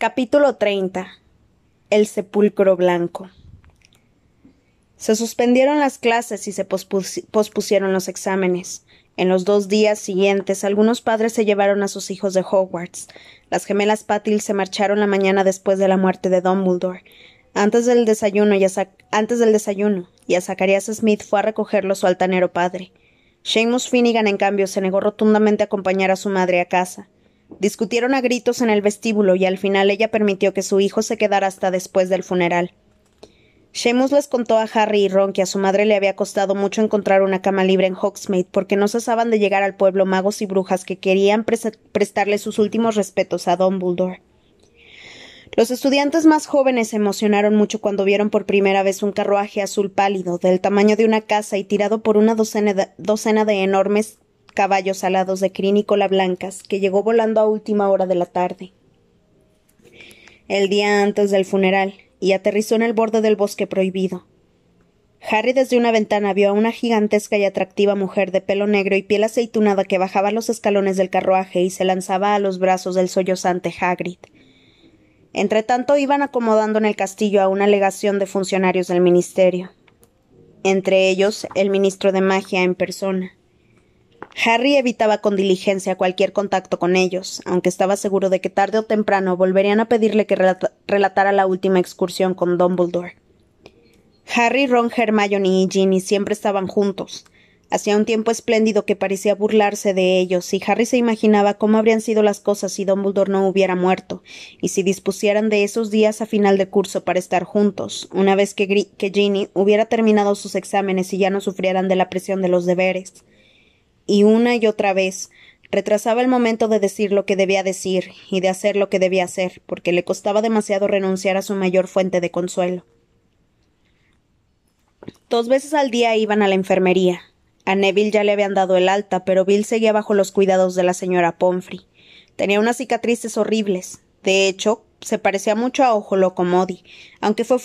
Capítulo 30 El sepulcro blanco Se suspendieron las clases y se pospusieron los exámenes. En los dos días siguientes, algunos padres se llevaron a sus hijos de Hogwarts. Las gemelas Patil se marcharon la mañana después de la muerte de Dumbledore. Antes del desayuno y a, antes del desayuno, y a Zacharias Smith fue a recogerlo su altanero padre. Seamus Finnegan, en cambio, se negó rotundamente a acompañar a su madre a casa. Discutieron a gritos en el vestíbulo y al final ella permitió que su hijo se quedara hasta después del funeral. Seamus les contó a Harry y Ron que a su madre le había costado mucho encontrar una cama libre en Hogsmeade porque no cesaban de llegar al pueblo magos y brujas que querían prestarle sus últimos respetos a Dumbledore. Los estudiantes más jóvenes se emocionaron mucho cuando vieron por primera vez un carruaje azul pálido, del tamaño de una casa y tirado por una docena de, docena de enormes caballos alados de crin y cola blancas, que llegó volando a última hora de la tarde. El día antes del funeral, y aterrizó en el borde del bosque prohibido. Harry desde una ventana vio a una gigantesca y atractiva mujer de pelo negro y piel aceitunada que bajaba los escalones del carruaje y se lanzaba a los brazos del sollozante Hagrid. Entretanto iban acomodando en el castillo a una legación de funcionarios del ministerio. Entre ellos el ministro de magia en persona. Harry evitaba con diligencia cualquier contacto con ellos, aunque estaba seguro de que tarde o temprano volverían a pedirle que relatara la última excursión con Dumbledore. Harry, Ron, Hermione y Ginny siempre estaban juntos. Hacía un tiempo espléndido que parecía burlarse de ellos, y Harry se imaginaba cómo habrían sido las cosas si Dumbledore no hubiera muerto, y si dispusieran de esos días a final de curso para estar juntos, una vez que, que Ginny hubiera terminado sus exámenes y ya no sufrieran de la presión de los deberes y una y otra vez retrasaba el momento de decir lo que debía decir y de hacer lo que debía hacer, porque le costaba demasiado renunciar a su mayor fuente de consuelo. Dos veces al día iban a la enfermería. A Neville ya le habían dado el alta, pero Bill seguía bajo los cuidados de la señora Pomfrey. Tenía unas cicatrices horribles. De hecho, se parecía mucho a Ojo Locomodi, aunque fue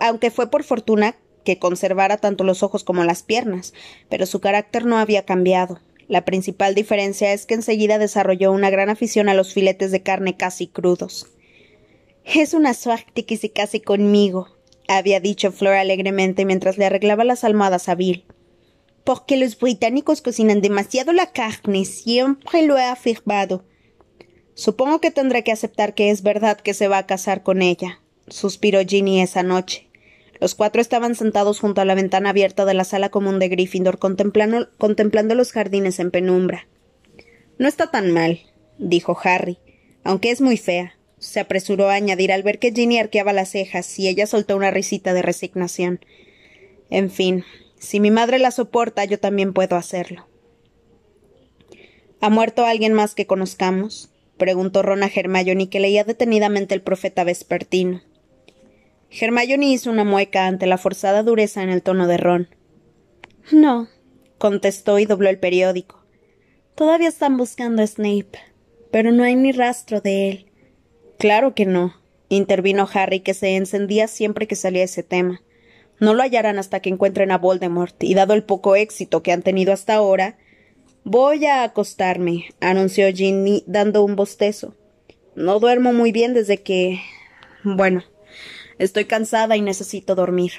aunque fue por fortuna que conservara tanto los ojos como las piernas, pero su carácter no había cambiado. La principal diferencia es que enseguida desarrolló una gran afición a los filetes de carne casi crudos. Es una suerte que se case conmigo, había dicho Flor alegremente mientras le arreglaba las almohadas a Bill. Porque los británicos cocinan demasiado la carne, siempre lo he afirmado. Supongo que tendré que aceptar que es verdad que se va a casar con ella, suspiró Ginny esa noche. Los cuatro estaban sentados junto a la ventana abierta de la sala común de Gryffindor, contemplando, los jardines en penumbra. No está tan mal, dijo Harry, aunque es muy fea. Se apresuró a añadir al ver que Ginny arqueaba las cejas y ella soltó una risita de resignación. En fin, si mi madre la soporta, yo también puedo hacerlo. ¿Ha muerto alguien más que conozcamos? preguntó Ron a Hermione, que leía detenidamente el profeta vespertino. Hermione hizo una mueca ante la forzada dureza en el tono de Ron. No, contestó y dobló el periódico. Todavía están buscando a Snape, pero no hay ni rastro de él. Claro que no, intervino Harry, que se encendía siempre que salía ese tema. No lo hallarán hasta que encuentren a Voldemort, y dado el poco éxito que han tenido hasta ahora. Voy a acostarme, anunció Ginny, dando un bostezo. No duermo muy bien desde que. Bueno, Estoy cansada y necesito dormir.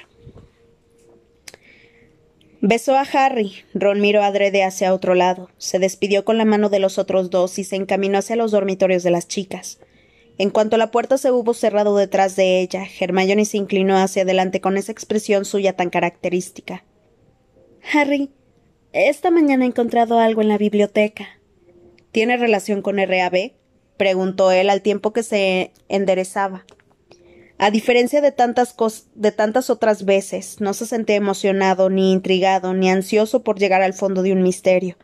Besó a Harry. Ron miró adrede hacia otro lado. Se despidió con la mano de los otros dos y se encaminó hacia los dormitorios de las chicas. En cuanto la puerta se hubo cerrado detrás de ella, Hermione se inclinó hacia adelante con esa expresión suya tan característica. Harry, esta mañana he encontrado algo en la biblioteca. ¿Tiene relación con RAB? preguntó él al tiempo que se enderezaba. A diferencia de tantas, de tantas otras veces, no se sentía emocionado, ni intrigado, ni ansioso por llegar al fondo de un misterio,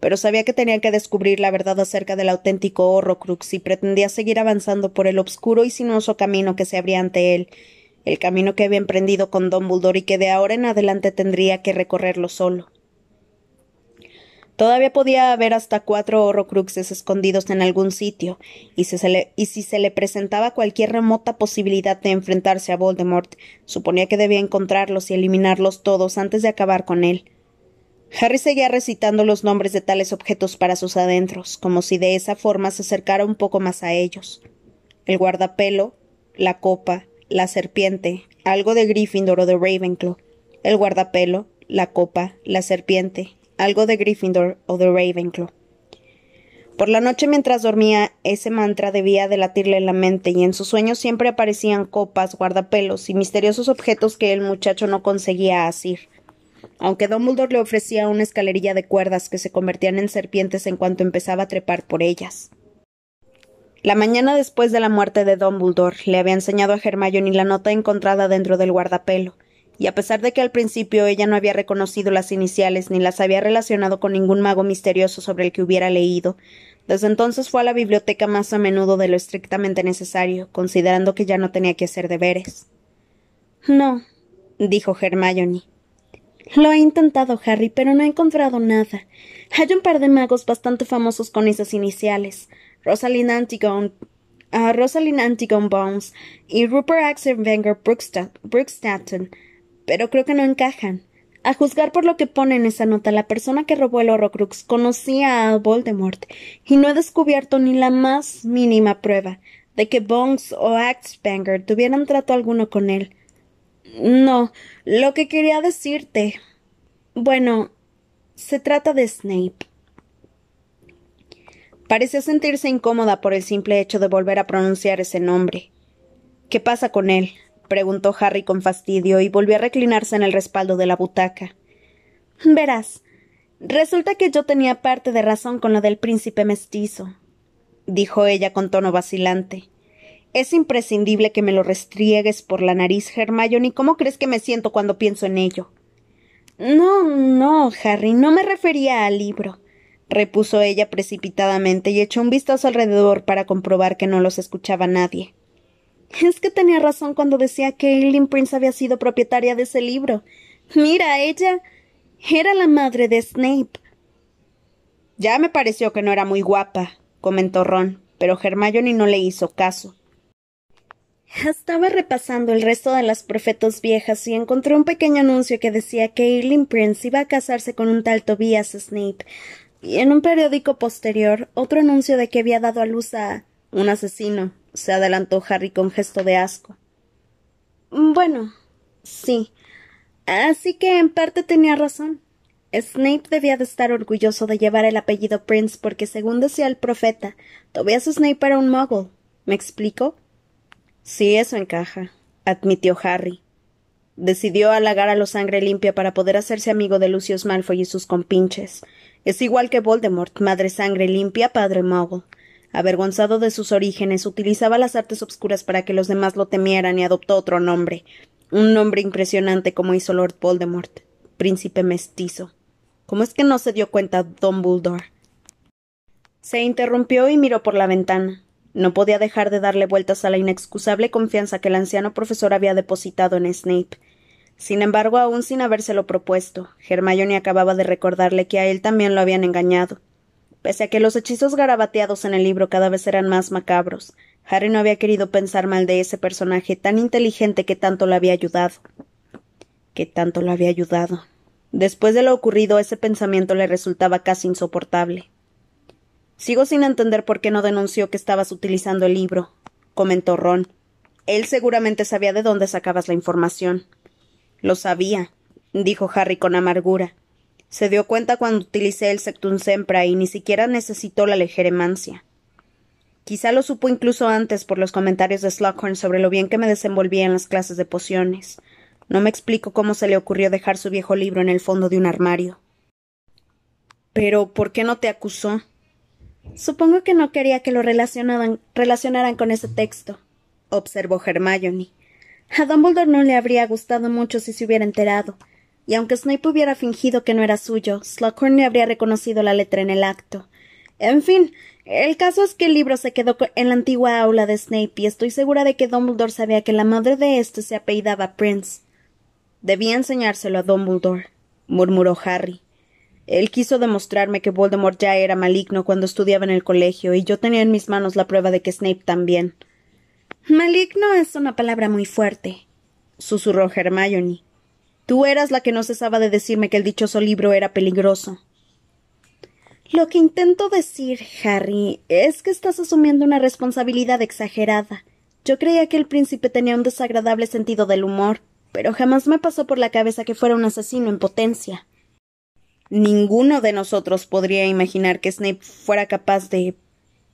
pero sabía que tenía que descubrir la verdad acerca del auténtico Horrocrux y pretendía seguir avanzando por el obscuro y sinuoso camino que se abría ante él, el camino que había emprendido con Dumbledore y que de ahora en adelante tendría que recorrerlo solo. Todavía podía haber hasta cuatro horrocruxes escondidos en algún sitio, y si, se le, y si se le presentaba cualquier remota posibilidad de enfrentarse a Voldemort, suponía que debía encontrarlos y eliminarlos todos antes de acabar con él. Harry seguía recitando los nombres de tales objetos para sus adentros, como si de esa forma se acercara un poco más a ellos. el guardapelo, la copa, la serpiente, algo de Gryffindor o de Ravenclaw, el guardapelo, la copa, la serpiente, algo de Gryffindor o de Ravenclaw. Por la noche mientras dormía, ese mantra debía de latirle en la mente y en sus sueños siempre aparecían copas, guardapelos y misteriosos objetos que el muchacho no conseguía asir. Aunque Dumbledore le ofrecía una escalerilla de cuerdas que se convertían en serpientes en cuanto empezaba a trepar por ellas. La mañana después de la muerte de Dumbledore le había enseñado a Hermione la nota encontrada dentro del guardapelo, y a pesar de que al principio ella no había reconocido las iniciales ni las había relacionado con ningún mago misterioso sobre el que hubiera leído, desde entonces fue a la biblioteca más a menudo de lo estrictamente necesario, considerando que ya no tenía que hacer deberes. No, dijo Hermione. Lo he intentado, Harry, pero no he encontrado nada. Hay un par de magos bastante famosos con esas iniciales. Rosalind Antigone, uh, Rosalind Antigone Bones y Rupert Axelwenger Brookstatten, pero creo que no encajan. A juzgar por lo que pone en esa nota, la persona que robó el Horrocrux conocía a Voldemort, y no he descubierto ni la más mínima prueba de que Bones o Axbanger tuvieran trato alguno con él. No, lo que quería decirte. Bueno, se trata de Snape. Pareció sentirse incómoda por el simple hecho de volver a pronunciar ese nombre. ¿Qué pasa con él? Preguntó Harry con fastidio y volvió a reclinarse en el respaldo de la butaca. Verás, resulta que yo tenía parte de razón con lo del príncipe mestizo, dijo ella con tono vacilante. Es imprescindible que me lo restriegues por la nariz, Hermione. ¿Cómo crees que me siento cuando pienso en ello? No, no, Harry, no me refería al libro, repuso ella precipitadamente y echó un vistazo alrededor para comprobar que no los escuchaba nadie. Es que tenía razón cuando decía que Eileen Prince había sido propietaria de ese libro. Mira, ella era la madre de Snape. Ya me pareció que no era muy guapa, comentó Ron, pero Hermione no le hizo caso. Estaba repasando el resto de las profetas viejas y encontré un pequeño anuncio que decía que Eileen Prince iba a casarse con un tal Tobias Snape, y en un periódico posterior otro anuncio de que había dado a luz a un asesino, se adelantó Harry con gesto de asco. Bueno, sí. Así que en parte tenía razón. Snape debía de estar orgulloso de llevar el apellido Prince porque, según decía el profeta, Tobias Snape era un muggle. ¿Me explico? Sí, eso encaja, admitió Harry. Decidió halagar a los sangre limpia para poder hacerse amigo de Lucius Malfoy y sus compinches. Es igual que Voldemort, madre sangre limpia, padre muggle. Avergonzado de sus orígenes, utilizaba las artes obscuras para que los demás lo temieran y adoptó otro nombre, un nombre impresionante como hizo Lord Voldemort, príncipe mestizo. ¿Cómo es que no se dio cuenta Dumbledore? Se interrumpió y miró por la ventana. No podía dejar de darle vueltas a la inexcusable confianza que el anciano profesor había depositado en Snape. Sin embargo, aun sin habérselo propuesto, Hermione acababa de recordarle que a él también lo habían engañado. Pese a que los hechizos garabateados en el libro cada vez eran más macabros, Harry no había querido pensar mal de ese personaje tan inteligente que tanto le había ayudado. Que tanto le había ayudado. Después de lo ocurrido, ese pensamiento le resultaba casi insoportable. Sigo sin entender por qué no denunció que estabas utilizando el libro, comentó Ron. Él seguramente sabía de dónde sacabas la información. Lo sabía, dijo Harry con amargura. Se dio cuenta cuando utilicé el sectum sempra y ni siquiera necesitó la legeremancia. Quizá lo supo incluso antes por los comentarios de Slughorn sobre lo bien que me desenvolvía en las clases de pociones. No me explico cómo se le ocurrió dejar su viejo libro en el fondo de un armario. Pero ¿por qué no te acusó? Supongo que no quería que lo relacionaran, con ese texto, observó Hermione. A Dumbledore no le habría gustado mucho si se hubiera enterado, y aunque Snape hubiera fingido que no era suyo, Slughorn le habría reconocido la letra en el acto. En fin, el caso es que el libro se quedó en la antigua aula de Snape y estoy segura de que Dumbledore sabía que la madre de éste se apellidaba Prince. Debía enseñárselo a Dumbledore, murmuró Harry. Él quiso demostrarme que Voldemort ya era maligno cuando estudiaba en el colegio, y yo tenía en mis manos la prueba de que Snape también. Maligno es una palabra muy fuerte, susurró Hermione. Tú eras la que no cesaba de decirme que el dichoso libro era peligroso. Lo que intento decir, Harry, es que estás asumiendo una responsabilidad exagerada. Yo creía que el príncipe tenía un desagradable sentido del humor, pero jamás me pasó por la cabeza que fuera un asesino en potencia. Ninguno de nosotros podría imaginar que Snape fuera capaz de.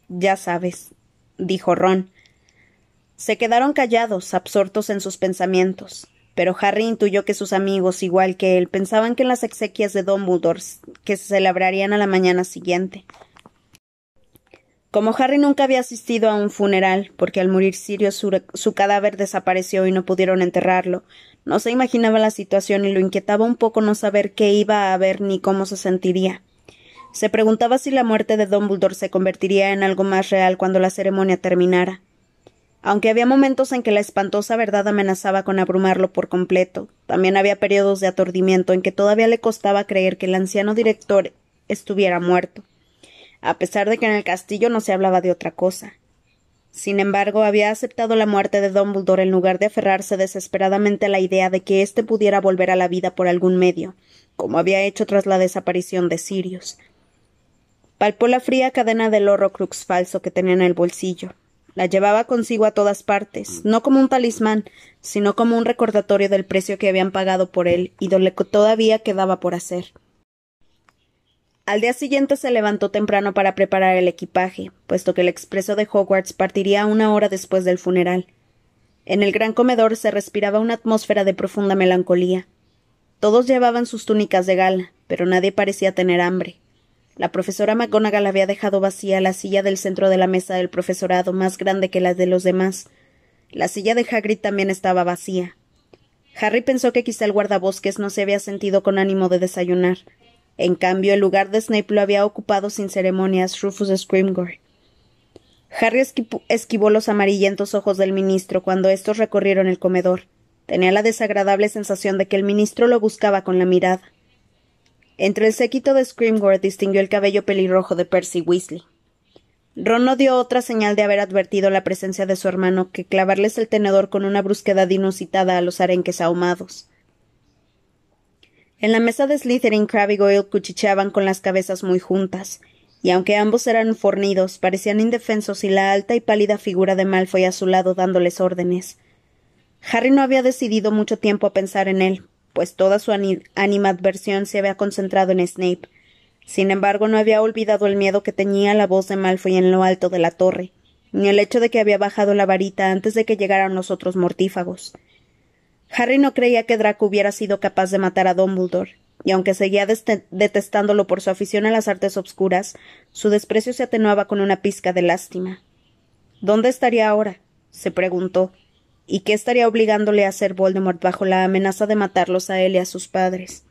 ya sabes, dijo Ron. Se quedaron callados, absortos en sus pensamientos pero Harry intuyó que sus amigos, igual que él, pensaban que en las exequias de Dumbledore, que se celebrarían a la mañana siguiente. Como Harry nunca había asistido a un funeral, porque al morir Sirius su, su, cadáver desapareció y no pudieron enterrarlo, no se imaginaba la situación y lo inquietaba un poco no saber qué iba a haber ni cómo se sentiría. Se preguntaba si la muerte de Dumbledore se convertiría en algo más real cuando la ceremonia terminara aunque había momentos en que la espantosa verdad amenazaba con abrumarlo por completo, también había periodos de aturdimiento en que todavía le costaba creer que el anciano director estuviera muerto, a pesar de que en el castillo no se hablaba de otra cosa. Sin embargo, había aceptado la muerte de Dumbledore en lugar de aferrarse desesperadamente a la idea de que éste pudiera volver a la vida por algún medio, como había hecho tras la desaparición de Sirius. Palpó la fría cadena del crux falso que tenía en el bolsillo, la llevaba consigo a todas partes, no como un talismán, sino como un recordatorio del precio que habían pagado por él y de lo que todavía quedaba por hacer. Al día siguiente se levantó temprano para preparar el equipaje, puesto que el expreso de Hogwarts partiría una hora después del funeral. En el gran comedor se respiraba una atmósfera de profunda melancolía. Todos llevaban sus túnicas de gala, pero nadie parecía tener hambre. La profesora McGonagall había dejado vacía la silla del centro de la mesa del profesorado, más grande que la de los demás. La silla de Hagrid también estaba vacía. Harry pensó que quizá el guardabosques no se había sentido con ánimo de desayunar. En cambio, el lugar de Snape lo había ocupado sin ceremonias Rufus Scrimgeour. Harry esquivó los amarillentos ojos del ministro cuando estos recorrieron el comedor. Tenía la desagradable sensación de que el ministro lo buscaba con la mirada. Entre el séquito de Scrimgeour distinguió el cabello pelirrojo de Percy Weasley. Ron no dio otra señal de haber advertido la presencia de su hermano que clavarles el tenedor con una brusquedad inusitada a los arenques ahumados. En la mesa de Slytherin, Crabbe y Goyle cuchicheaban con las cabezas muy juntas, y aunque ambos eran fornidos, parecían indefensos y la alta y pálida figura de Malfoy a su lado dándoles órdenes. Harry no había decidido mucho tiempo a pensar en él, pues toda su animadversión se había concentrado en Snape. Sin embargo, no había olvidado el miedo que teñía la voz de Malfoy en lo alto de la torre, ni el hecho de que había bajado la varita antes de que llegaran los otros mortífagos. Harry no creía que Draco hubiera sido capaz de matar a Dumbledore, y aunque seguía detestándolo por su afición a las artes obscuras, su desprecio se atenuaba con una pizca de lástima. ¿Dónde estaría ahora? se preguntó, ¿Y qué estaría obligándole a hacer Voldemort bajo la amenaza de matarlos a él y a sus padres?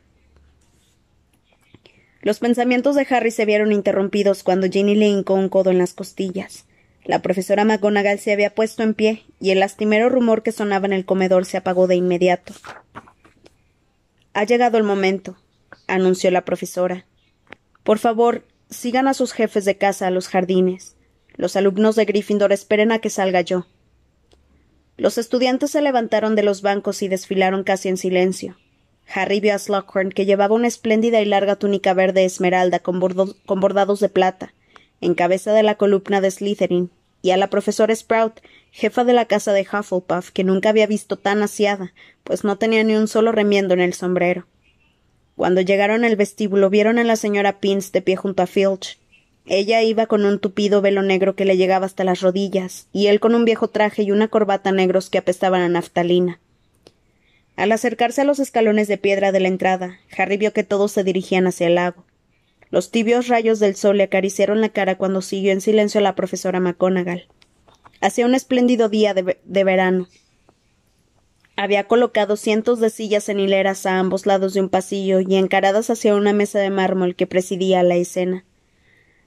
Los pensamientos de Harry se vieron interrumpidos cuando Ginny le hincó un codo en las costillas. La profesora McGonagall se había puesto en pie y el lastimero rumor que sonaba en el comedor se apagó de inmediato. Ha llegado el momento, anunció la profesora. Por favor, sigan a sus jefes de casa a los jardines. Los alumnos de Gryffindor esperen a que salga yo. Los estudiantes se levantaron de los bancos y desfilaron casi en silencio. Harry vio a Slughorn, que llevaba una espléndida y larga túnica verde esmeralda con, bordados de plata, en cabeza de la columna de Slytherin, y a la profesora Sprout, jefa de la casa de Hufflepuff, que nunca había visto tan asiada, pues no tenía ni un solo remiendo en el sombrero. Cuando llegaron al vestíbulo vieron a la señora Pins de pie junto a Filch, ella iba con un tupido velo negro que le llegaba hasta las rodillas, y él con un viejo traje y una corbata negros que apestaban a naftalina. Al acercarse a los escalones de piedra de la entrada, Harry vio que todos se dirigían hacia el lago. Los tibios rayos del sol le acariciaron la cara cuando siguió en silencio a la profesora McGonagall. Hacía un espléndido día de, de verano. Había colocado cientos de sillas en hileras a ambos lados de un pasillo y encaradas hacia una mesa de mármol que presidía la escena.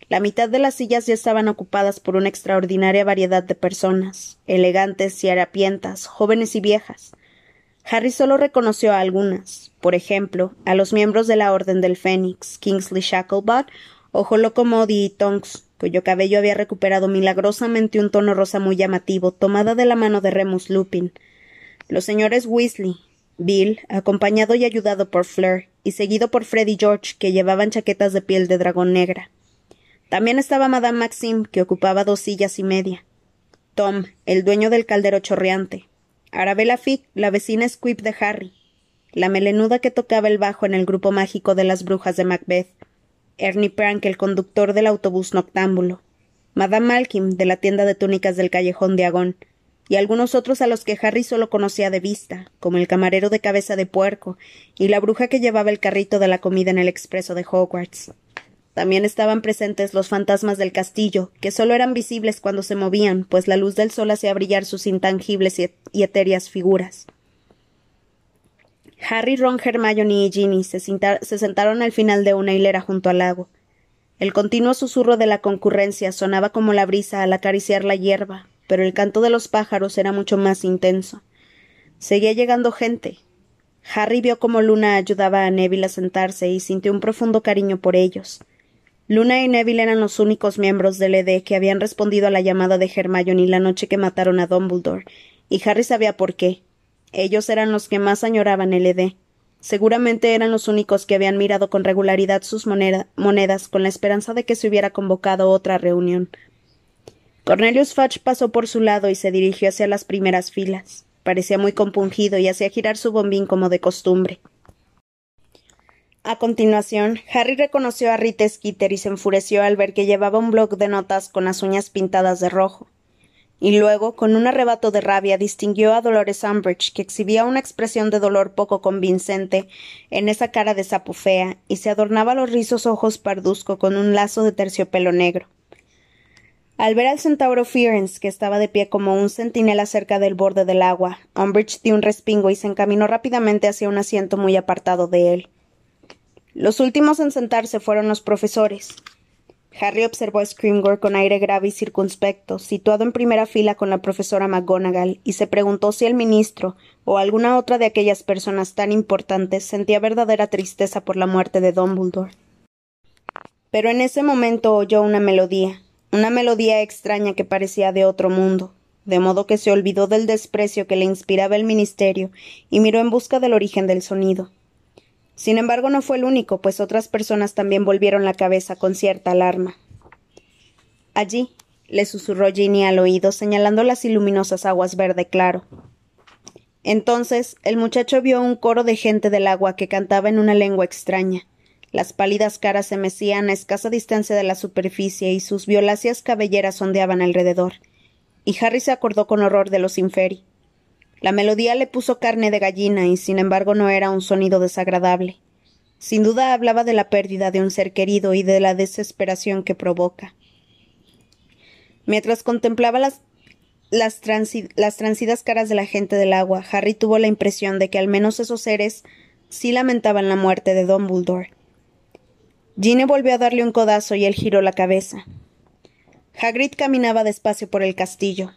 La mitad de las sillas ya estaban ocupadas por una extraordinaria variedad de personas, elegantes y harapientas, jóvenes y viejas. Harry solo reconoció a algunas, por ejemplo, a los miembros de la Orden del Fénix, Kingsley Shacklebot o Holocomodi y Tonks, cuyo cabello había recuperado milagrosamente un tono rosa muy llamativo, tomada de la mano de Remus Lupin, los señores Weasley, Bill, acompañado y ayudado por Fleur, y seguido por Fred y George, que llevaban chaquetas de piel de dragón negra. También estaba Madame Maxime, que ocupaba dos sillas y media. Tom, el dueño del caldero chorreante. Arabella Fick, la vecina Squib de Harry. La melenuda que tocaba el bajo en el grupo mágico de las brujas de Macbeth. Ernie Prank, el conductor del autobús noctámbulo. Madame Malkin, de la tienda de túnicas del callejón de Agón, y algunos otros a los que Harry solo conocía de vista, como el camarero de cabeza de puerco y la bruja que llevaba el carrito de la comida en el expreso de Hogwarts. También estaban presentes los fantasmas del castillo, que solo eran visibles cuando se movían, pues la luz del sol hacía brillar sus intangibles y etéreas figuras. Harry, Ron, Hermione y Ginny se, se sentaron al final de una hilera junto al lago. El continuo susurro de la concurrencia sonaba como la brisa al acariciar la hierba, pero el canto de los pájaros era mucho más intenso. Seguía llegando gente. Harry vio cómo Luna ayudaba a Neville a sentarse y sintió un profundo cariño por ellos. Luna y Neville eran los únicos miembros del ED que habían respondido a la llamada de Hermione la noche que mataron a Dumbledore, y Harry sabía por qué. Ellos eran los que más añoraban el ED. Seguramente eran los únicos que habían mirado con regularidad sus monedas con la esperanza de que se hubiera convocado otra reunión. Cornelius Fudge pasó por su lado y se dirigió hacia las primeras filas. Parecía muy compungido y hacía girar su bombín como de costumbre. A continuación, Harry reconoció a Rita Skeeter y se enfureció al ver que llevaba un bloc de notas con las uñas pintadas de rojo. Y luego, con un arrebato de rabia, distinguió a Dolores Umbridge, que exhibía una expresión de dolor poco convincente en esa cara de sapo y se adornaba los rizos ojos parduzco con un lazo de terciopelo negro. Al ver al centauro Fearens, que estaba de pie como un centinela cerca del borde del agua, Umbridge dio un respingo y se encaminó rápidamente hacia un asiento muy apartado de él. Los últimos en sentarse fueron los profesores. Harry observó a Scrimgeour con aire grave y circunspecto, situado en primera fila con la profesora McGonagall, y se preguntó si el ministro o alguna otra de aquellas personas tan importantes sentía verdadera tristeza por la muerte de Dumbledore. Pero en ese momento oyó una melodía, una melodía extraña que parecía de otro mundo, de modo que se olvidó del desprecio que le inspiraba el ministerio y miró en busca del origen del sonido. Sin embargo, no fue el único, pues otras personas también volvieron la cabeza con cierta alarma. Allí, le susurró Ginny al oído, señalando las iluminosas aguas verde claro. Entonces, el muchacho vio un coro de gente del agua que cantaba en una lengua extraña. Las pálidas caras se mecían a escasa distancia de la superficie y sus violáceas cabelleras ondeaban alrededor. Y Harry se acordó con horror de los inferi. La melodía le puso carne de gallina y sin embargo no era un sonido desagradable. Sin duda hablaba de la pérdida de un ser querido y de la desesperación que provoca. Mientras contemplaba las, las, transidas caras de la gente del agua, Harry tuvo la impresión de que al menos esos seres sí lamentaban la muerte de Dumbledore. Ginny volvió a darle un codazo y él giró la cabeza. Hagrid caminaba despacio por el castillo.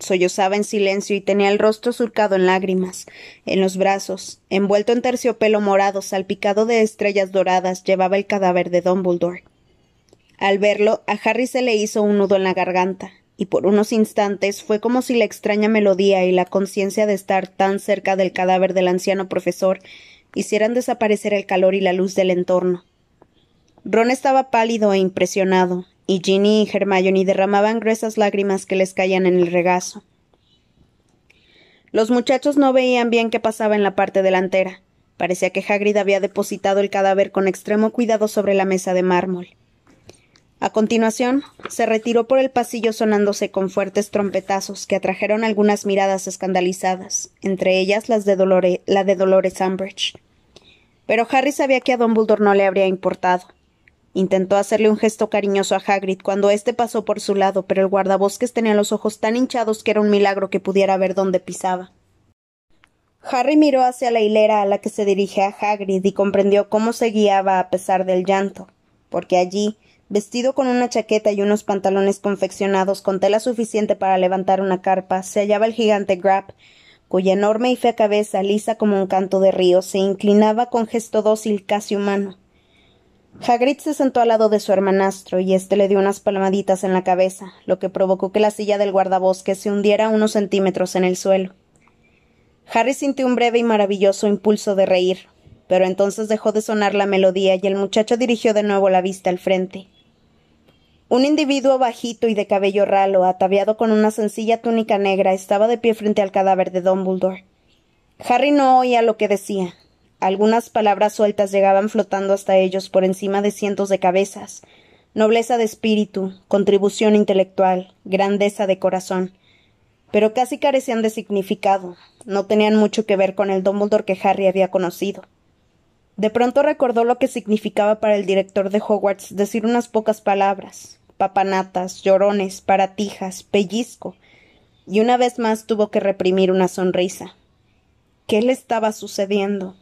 Sollozaba en silencio y tenía el rostro surcado en lágrimas. En los brazos, envuelto en terciopelo morado salpicado de estrellas doradas, llevaba el cadáver de Dumbledore. Al verlo, a Harry se le hizo un nudo en la garganta, y por unos instantes fue como si la extraña melodía y la conciencia de estar tan cerca del cadáver del anciano profesor hicieran desaparecer el calor y la luz del entorno. Ron estaba pálido e impresionado, y Ginny y Hermione derramaban gruesas lágrimas que les caían en el regazo. Los muchachos no veían bien qué pasaba en la parte delantera. Parecía que Hagrid había depositado el cadáver con extremo cuidado sobre la mesa de mármol. A continuación, se retiró por el pasillo sonándose con fuertes trompetazos que atrajeron algunas miradas escandalizadas, entre ellas las de la de Dolores Umbridge. Pero Harry sabía que a Dumbledore no le habría importado. Intentó hacerle un gesto cariñoso a Hagrid cuando éste pasó por su lado, pero el guardabosques tenía los ojos tan hinchados que era un milagro que pudiera ver dónde pisaba. Harry miró hacia la hilera a la que se dirigía Hagrid y comprendió cómo se guiaba a pesar del llanto, porque allí, vestido con una chaqueta y unos pantalones confeccionados con tela suficiente para levantar una carpa, se hallaba el gigante Grab, cuya enorme y fea cabeza, lisa como un canto de río, se inclinaba con gesto dócil casi humano. Hagrid se sentó al lado de su hermanastro y éste le dio unas palmaditas en la cabeza, lo que provocó que la silla del guardabosque se hundiera unos centímetros en el suelo. Harry sintió un breve y maravilloso impulso de reír, pero entonces dejó de sonar la melodía y el muchacho dirigió de nuevo la vista al frente. Un individuo bajito y de cabello ralo, ataviado con una sencilla túnica negra, estaba de pie frente al cadáver de Dumbledore. Harry no oía lo que decía. Algunas palabras sueltas llegaban flotando hasta ellos por encima de cientos de cabezas. Nobleza de espíritu, contribución intelectual, grandeza de corazón. Pero casi carecían de significado. No tenían mucho que ver con el Dumbledore que Harry había conocido. De pronto recordó lo que significaba para el director de Hogwarts decir unas pocas palabras, papanatas, llorones, paratijas, pellizco, y una vez más tuvo que reprimir una sonrisa. ¿Qué le estaba sucediendo?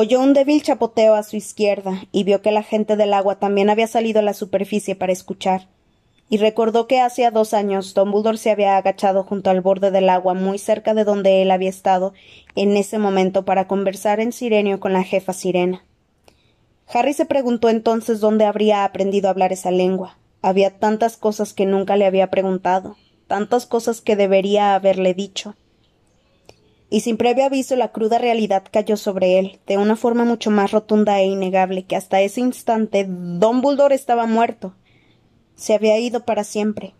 Oyó un débil chapoteo a su izquierda y vio que la gente del agua también había salido a la superficie para escuchar. Y recordó que hacía dos años Dumbledore se había agachado junto al borde del agua muy cerca de donde él había estado en ese momento para conversar en sirenio con la jefa sirena. Harry se preguntó entonces dónde habría aprendido a hablar esa lengua. Había tantas cosas que nunca le había preguntado, tantas cosas que debería haberle dicho. Y sin previo aviso la cruda realidad cayó sobre él, de una forma mucho más rotunda e innegable que hasta ese instante Don Buldor estaba muerto. Se había ido para siempre.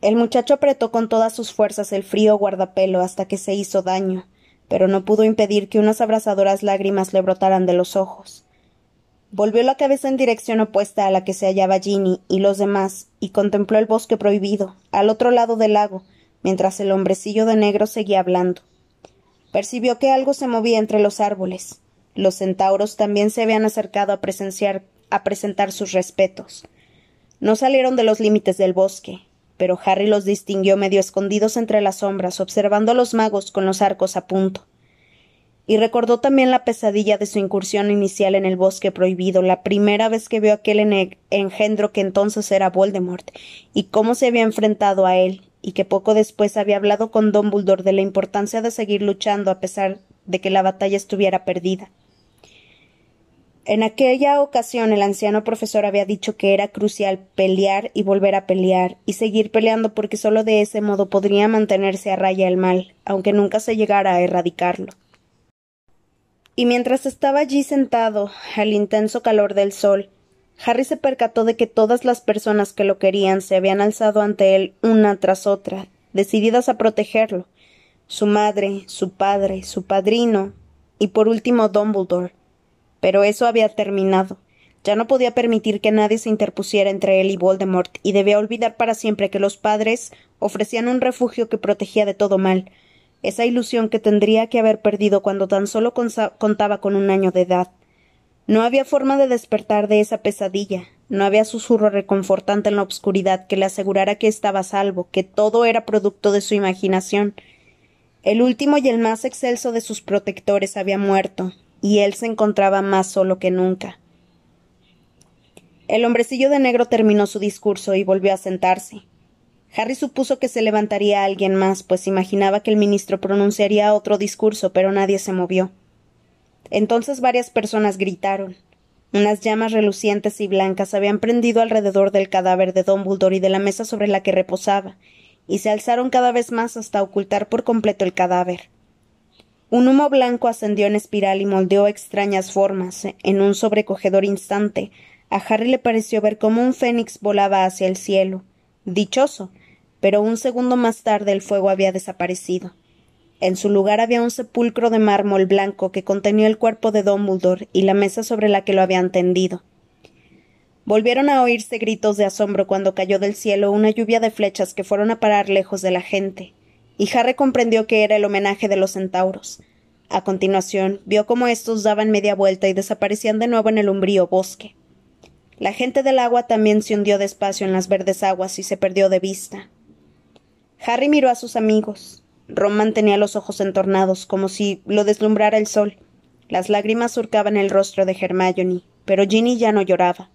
El muchacho apretó con todas sus fuerzas el frío guardapelo hasta que se hizo daño, pero no pudo impedir que unas abrasadoras lágrimas le brotaran de los ojos. Volvió la cabeza en dirección opuesta a la que se hallaba Ginny y los demás, y contempló el bosque prohibido, al otro lado del lago, mientras el hombrecillo de negro seguía hablando. Percibió que algo se movía entre los árboles. Los centauros también se habían acercado a presenciar a presentar sus respetos. No salieron de los límites del bosque, pero Harry los distinguió medio escondidos entre las sombras, observando a los magos con los arcos a punto. Y recordó también la pesadilla de su incursión inicial en el bosque prohibido, la primera vez que vio aquel engendro que entonces era Voldemort, y cómo se había enfrentado a él, y que poco después había hablado con Dumbledore de la importancia de seguir luchando a pesar de que la batalla estuviera perdida. En aquella ocasión el anciano profesor había dicho que era crucial pelear y volver a pelear, y seguir peleando porque solo de ese modo podría mantenerse a raya el mal, aunque nunca se llegara a erradicarlo. Y mientras estaba allí sentado, al intenso calor del sol, Harry se percató de que todas las personas que lo querían se habían alzado ante él una tras otra, decididas a protegerlo. Su madre, su padre, su padrino, y por último Dumbledore, pero eso había terminado. Ya no podía permitir que nadie se interpusiera entre él y Voldemort, y debía olvidar para siempre que los padres ofrecían un refugio que protegía de todo mal, esa ilusión que tendría que haber perdido cuando tan solo contaba con un año de edad. No había forma de despertar de esa pesadilla, no había susurro reconfortante en la obscuridad que le asegurara que estaba salvo, que todo era producto de su imaginación. El último y el más excelso de sus protectores había muerto, y él se encontraba más solo que nunca. El hombrecillo de negro terminó su discurso y volvió a sentarse. Harry supuso que se levantaría alguien más, pues imaginaba que el ministro pronunciaría otro discurso, pero nadie se movió. Entonces varias personas gritaron. Unas llamas relucientes y blancas habían prendido alrededor del cadáver de Dumbledore y de la mesa sobre la que reposaba, y se alzaron cada vez más hasta ocultar por completo el cadáver. Un humo blanco ascendió en espiral y moldeó extrañas formas. En un sobrecogedor instante, a Harry le pareció ver cómo un fénix volaba hacia el cielo. Dichoso. Pero un segundo más tarde el fuego había desaparecido. En su lugar había un sepulcro de mármol blanco que contenía el cuerpo de Dumbledore y la mesa sobre la que lo habían tendido. Volvieron a oírse gritos de asombro cuando cayó del cielo una lluvia de flechas que fueron a parar lejos de la gente y Harry comprendió que era el homenaje de los centauros. A continuación, vio cómo estos daban media vuelta y desaparecían de nuevo en el umbrío bosque. La gente del agua también se hundió despacio en las verdes aguas y se perdió de vista. Harry miró a sus amigos. Ron mantenía los ojos entornados, como si lo deslumbrara el sol. Las lágrimas surcaban el rostro de Hermione, pero Ginny ya no lloraba.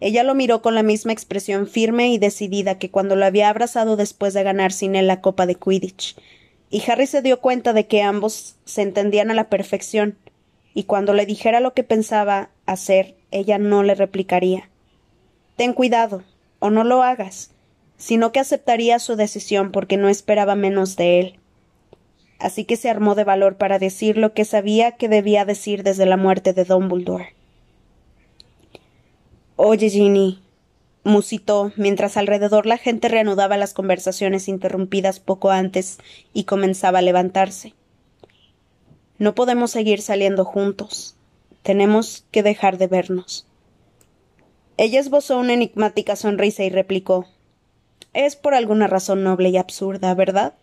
Ella lo miró con la misma expresión firme y decidida que cuando lo había abrazado después de ganar sin él la copa de Quidditch, y Harry se dio cuenta de que ambos se entendían a la perfección, y cuando le dijera lo que pensaba hacer, ella no le replicaría. Ten cuidado, o no lo hagas, sino que aceptaría su decisión porque no esperaba menos de él. Así que se armó de valor para decir lo que sabía que debía decir desde la muerte de Dumbledore. Oye, Ginny, musitó, mientras alrededor la gente reanudaba las conversaciones interrumpidas poco antes y comenzaba a levantarse. No podemos seguir saliendo juntos. Tenemos que dejar de vernos. Ella esbozó una enigmática sonrisa y replicó Es por alguna razón noble y absurda, ¿verdad?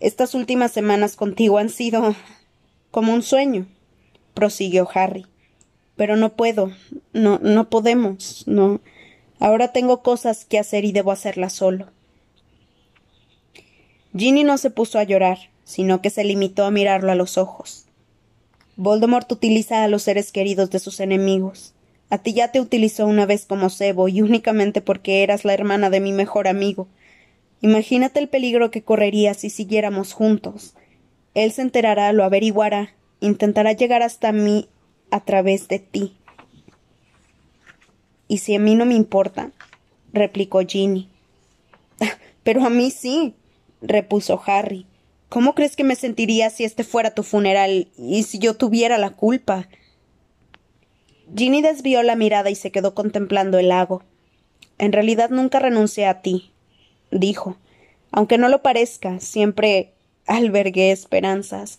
Estas últimas semanas contigo han sido como un sueño, prosiguió Harry. Pero no puedo, no, no podemos, no. Ahora tengo cosas que hacer y debo hacerlas solo. Ginny no se puso a llorar, sino que se limitó a mirarlo a los ojos. Voldemort utiliza a los seres queridos de sus enemigos. A ti ya te utilizó una vez como cebo y únicamente porque eras la hermana de mi mejor amigo. Imagínate el peligro que correría si siguiéramos juntos. Él se enterará, lo averiguará, intentará llegar hasta mí a través de ti. ¿Y si a mí no me importa? replicó Ginny. Pero a mí sí, repuso Harry. ¿Cómo crees que me sentiría si este fuera tu funeral y si yo tuviera la culpa? Ginny desvió la mirada y se quedó contemplando el lago. En realidad nunca renuncié a ti, dijo. Aunque no lo parezca, siempre albergué esperanzas.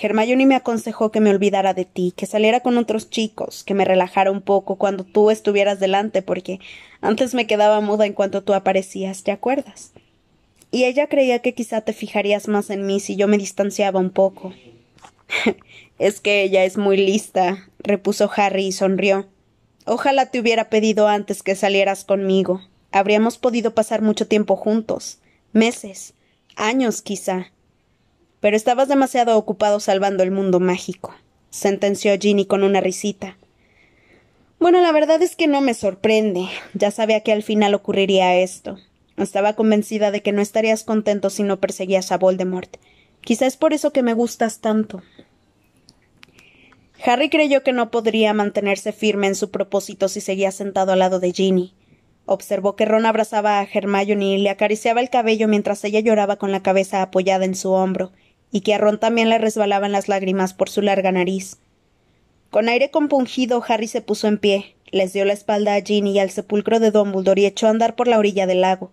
Hermione me aconsejó que me olvidara de ti, que saliera con otros chicos, que me relajara un poco cuando tú estuvieras delante, porque antes me quedaba muda en cuanto tú aparecías, ¿te acuerdas? Y ella creía que quizá te fijarías más en mí si yo me distanciaba un poco. es que ella es muy lista, repuso Harry y sonrió. Ojalá te hubiera pedido antes que salieras conmigo. Habríamos podido pasar mucho tiempo juntos. Meses. Años, quizá. Pero estabas demasiado ocupado salvando el mundo mágico, sentenció Ginny con una risita. Bueno, la verdad es que no me sorprende. Ya sabía que al final ocurriría esto. Estaba convencida de que no estarías contento si no perseguías a Voldemort. Quizá es por eso que me gustas tanto. Harry creyó que no podría mantenerse firme en su propósito si seguía sentado al lado de Ginny. Observó que Ron abrazaba a Hermione y le acariciaba el cabello mientras ella lloraba con la cabeza apoyada en su hombro, y que a Ron también le resbalaban las lágrimas por su larga nariz. Con aire compungido, Harry se puso en pie, les dio la espalda a Ginny y al sepulcro de Dumbledore y echó a andar por la orilla del lago.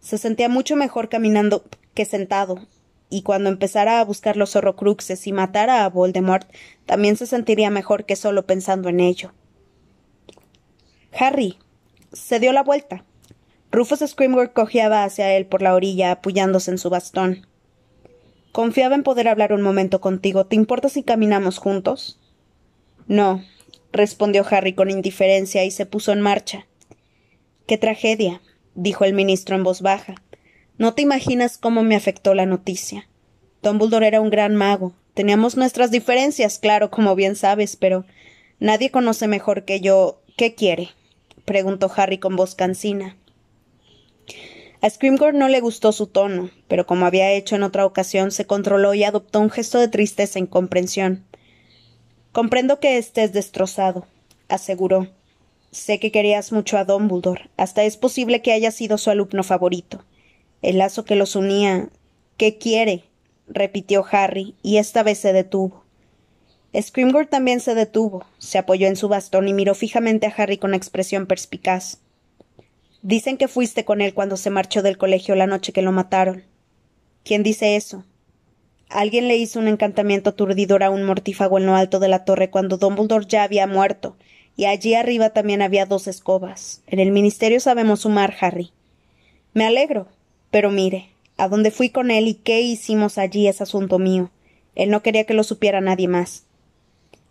Se sentía mucho mejor caminando que sentado, y cuando empezara a buscar los horrocruxes y matara a Voldemort, también se sentiría mejor que solo pensando en ello. Harry. se dio la vuelta. Rufus Scrimgeour cojeaba hacia él por la orilla, apoyándose en su bastón. Confiaba en poder hablar un momento contigo. ¿Te importa si caminamos juntos? No, respondió Harry con indiferencia y se puso en marcha. Qué tragedia, dijo el ministro en voz baja. No te imaginas cómo me afectó la noticia. Dumbledore era un gran mago. Teníamos nuestras diferencias, claro, como bien sabes, pero nadie conoce mejor que yo. ¿Qué quiere? preguntó Harry con voz cansina. A Scrimgeour no le gustó su tono, pero como había hecho en otra ocasión, se controló y adoptó un gesto de tristeza e incomprensión. Comprendo que estés destrozado, aseguró. Sé que querías mucho a Dumbledore, hasta es posible que haya sido su alumno favorito. El lazo que los unía. ¿Qué quiere? repitió Harry, y esta vez se detuvo. Scrimgeour también se detuvo, se apoyó en su bastón y miró fijamente a Harry con expresión perspicaz. Dicen que fuiste con él cuando se marchó del colegio la noche que lo mataron. ¿Quién dice eso? Alguien le hizo un encantamiento aturdidor a un mortífago en lo alto de la torre cuando Dumbledore ya había muerto, y allí arriba también había dos escobas. En el ministerio sabemos sumar, Harry. Me alegro. Pero mire, a dónde fui con él y qué hicimos allí es asunto mío. Él no quería que lo supiera nadie más.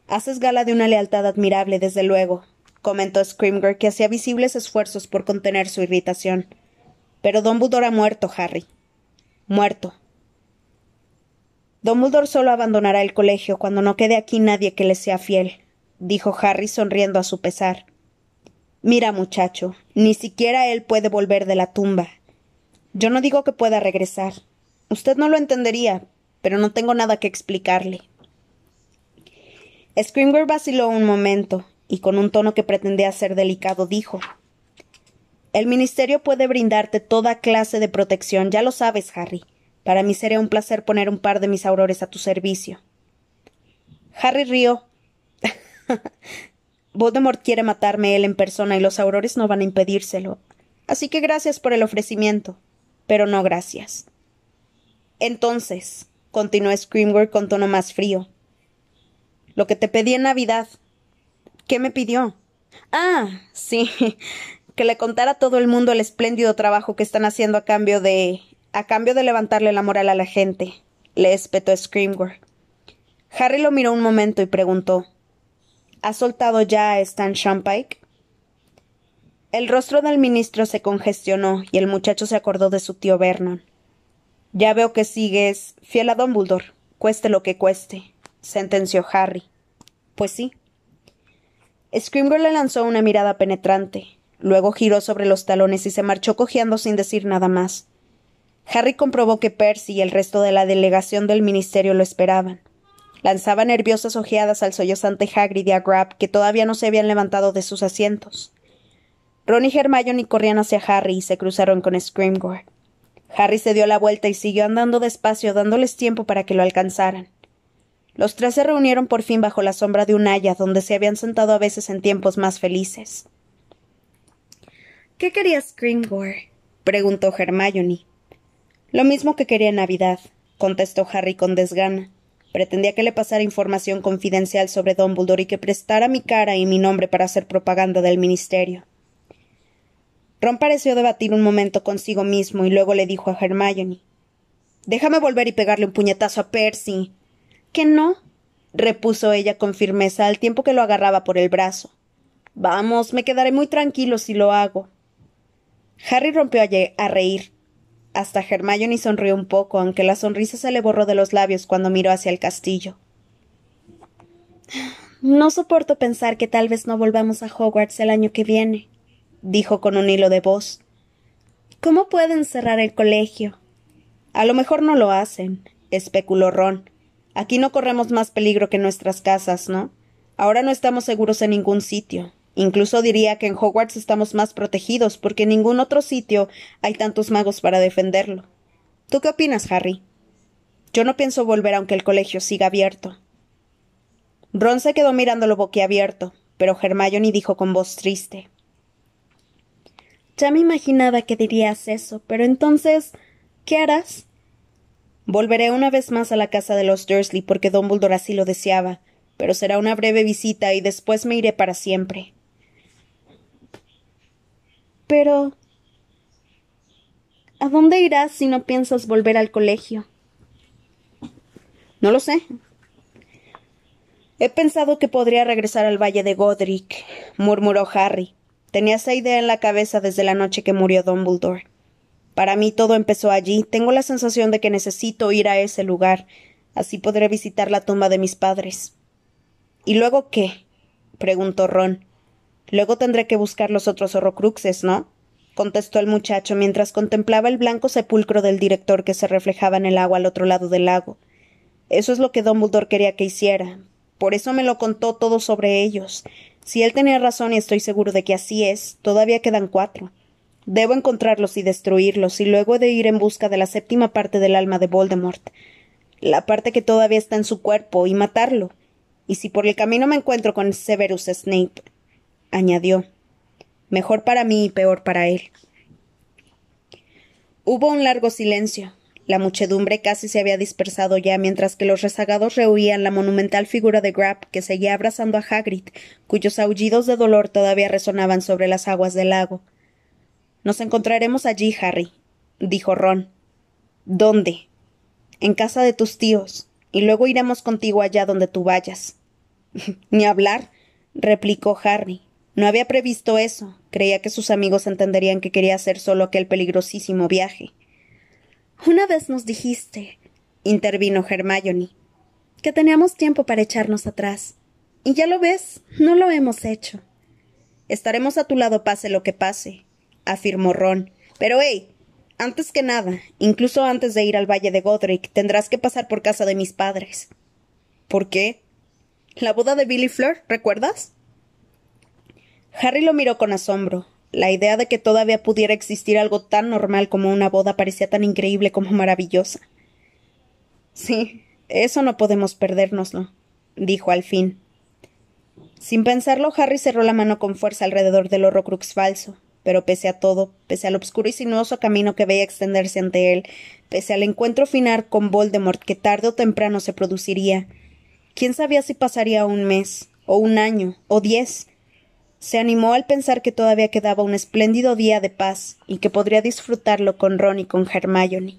Haces gala de una lealtad admirable, desde luego, comentó Scrimger, que hacía visibles esfuerzos por contener su irritación. Pero Dumbledore ha muerto, Harry. Muerto. Dumbledore solo abandonará el colegio cuando no quede aquí nadie que le sea fiel, dijo Harry sonriendo a su pesar. Mira, muchacho, ni siquiera él puede volver de la tumba. Yo no digo que pueda regresar. Usted no lo entendería, pero no tengo nada que explicarle. Scrimger vaciló un momento, y con un tono que pretendía ser delicado dijo El Ministerio puede brindarte toda clase de protección, ya lo sabes, Harry. Para mí sería un placer poner un par de mis aurores a tu servicio. Harry rió. Voldemort quiere matarme él en persona y los aurores no van a impedírselo. Así que gracias por el ofrecimiento. Pero no gracias. Entonces, continuó Screamworth con tono más frío. Lo que te pedí en Navidad. ¿Qué me pidió? Ah, sí. que le contara a todo el mundo el espléndido trabajo que están haciendo a cambio de. a cambio de levantarle la moral a la gente. Le espetó Screamworth. Harry lo miró un momento y preguntó ¿Has soltado ya a Stan Shumpike? El rostro del ministro se congestionó y el muchacho se acordó de su tío Vernon. Ya veo que sigues fiel a Dumbledore, cueste lo que cueste, sentenció Harry. Pues sí. Scrimgeour le lanzó una mirada penetrante. Luego giró sobre los talones y se marchó cojeando sin decir nada más. Harry comprobó que Percy y el resto de la delegación del ministerio lo esperaban. Lanzaba nerviosas ojeadas al sollozante Hagrid y a Grab, que todavía no se habían levantado de sus asientos. Ron y Hermione corrían hacia Harry y se cruzaron con Scrimgeour. Harry se dio la vuelta y siguió andando despacio, dándoles tiempo para que lo alcanzaran. Los tres se reunieron por fin bajo la sombra de un haya, donde se habían sentado a veces en tiempos más felices. ¿Qué quería Scrimgeour? preguntó Hermione. Lo mismo que quería Navidad, contestó Harry con desgana. Pretendía que le pasara información confidencial sobre Dumbledore y que prestara mi cara y mi nombre para hacer propaganda del ministerio. Ron pareció debatir un momento consigo mismo y luego le dijo a Hermione Déjame volver y pegarle un puñetazo a Percy. Que no, repuso ella con firmeza al tiempo que lo agarraba por el brazo. Vamos, me quedaré muy tranquilo si lo hago. Harry rompió a reír. Hasta Hermione sonrió un poco, aunque la sonrisa se le borró de los labios cuando miró hacia el castillo. No soporto pensar que tal vez no volvamos a Hogwarts el año que viene, dijo con un hilo de voz. ¿Cómo pueden cerrar el colegio? A lo mejor no lo hacen, especuló Ron. Aquí no corremos más peligro que nuestras casas, ¿no? Ahora no estamos seguros en ningún sitio. Incluso diría que en Hogwarts estamos más protegidos, porque en ningún otro sitio hay tantos magos para defenderlo. ¿Tú qué opinas, Harry? Yo no pienso volver aunque el colegio siga abierto. Ron se quedó mirándolo boquiabierto, pero Hermione dijo con voz triste. Ya me imaginaba que dirías eso, pero entonces. ¿qué harás? Volveré una vez más a la casa de los Dursley porque Dumbledore así lo deseaba, pero será una breve visita y después me iré para siempre. Pero. ¿A dónde irás si no piensas volver al colegio? No lo sé. He pensado que podría regresar al valle de Godric, murmuró Harry. Tenía esa idea en la cabeza desde la noche que murió Dumbledore. Para mí todo empezó allí. Tengo la sensación de que necesito ir a ese lugar. Así podré visitar la tumba de mis padres. ¿Y luego qué? preguntó Ron. Luego tendré que buscar los otros horrocruxes, ¿no? contestó el muchacho mientras contemplaba el blanco sepulcro del director que se reflejaba en el agua al otro lado del lago. Eso es lo que Dumbledore quería que hiciera. Por eso me lo contó todo sobre ellos. Si él tenía razón y estoy seguro de que así es, todavía quedan cuatro. Debo encontrarlos y destruirlos, y luego he de ir en busca de la séptima parte del alma de Voldemort, la parte que todavía está en su cuerpo, y matarlo. Y si por el camino me encuentro con Severus Snape, añadió. Mejor para mí y peor para él. Hubo un largo silencio. La muchedumbre casi se había dispersado ya, mientras que los rezagados rehuían la monumental figura de Grab, que seguía abrazando a Hagrid, cuyos aullidos de dolor todavía resonaban sobre las aguas del lago. Nos encontraremos allí, Harry, dijo Ron. ¿Dónde? En casa de tus tíos, y luego iremos contigo allá donde tú vayas. Ni hablar, replicó Harry. No había previsto eso. Creía que sus amigos entenderían que quería hacer solo aquel peligrosísimo viaje. Una vez nos dijiste, intervino Hermione, que teníamos tiempo para echarnos atrás. Y ya lo ves, no lo hemos hecho. Estaremos a tu lado pase lo que pase, afirmó Ron. Pero hey, antes que nada, incluso antes de ir al Valle de Godric, tendrás que pasar por casa de mis padres. ¿Por qué? La boda de Billy Fleur, ¿recuerdas? Harry lo miró con asombro. La idea de que todavía pudiera existir algo tan normal como una boda parecía tan increíble como maravillosa. Sí, eso no podemos perdérnoslo, dijo al fin. Sin pensarlo, Harry cerró la mano con fuerza alrededor del horrocrux falso. Pero pese a todo, pese al obscuro y sinuoso camino que veía extenderse ante él, pese al encuentro final con Voldemort que tarde o temprano se produciría, quién sabía si pasaría un mes, o un año, o diez. Se animó al pensar que todavía quedaba un espléndido día de paz y que podría disfrutarlo con Ron y con Hermione.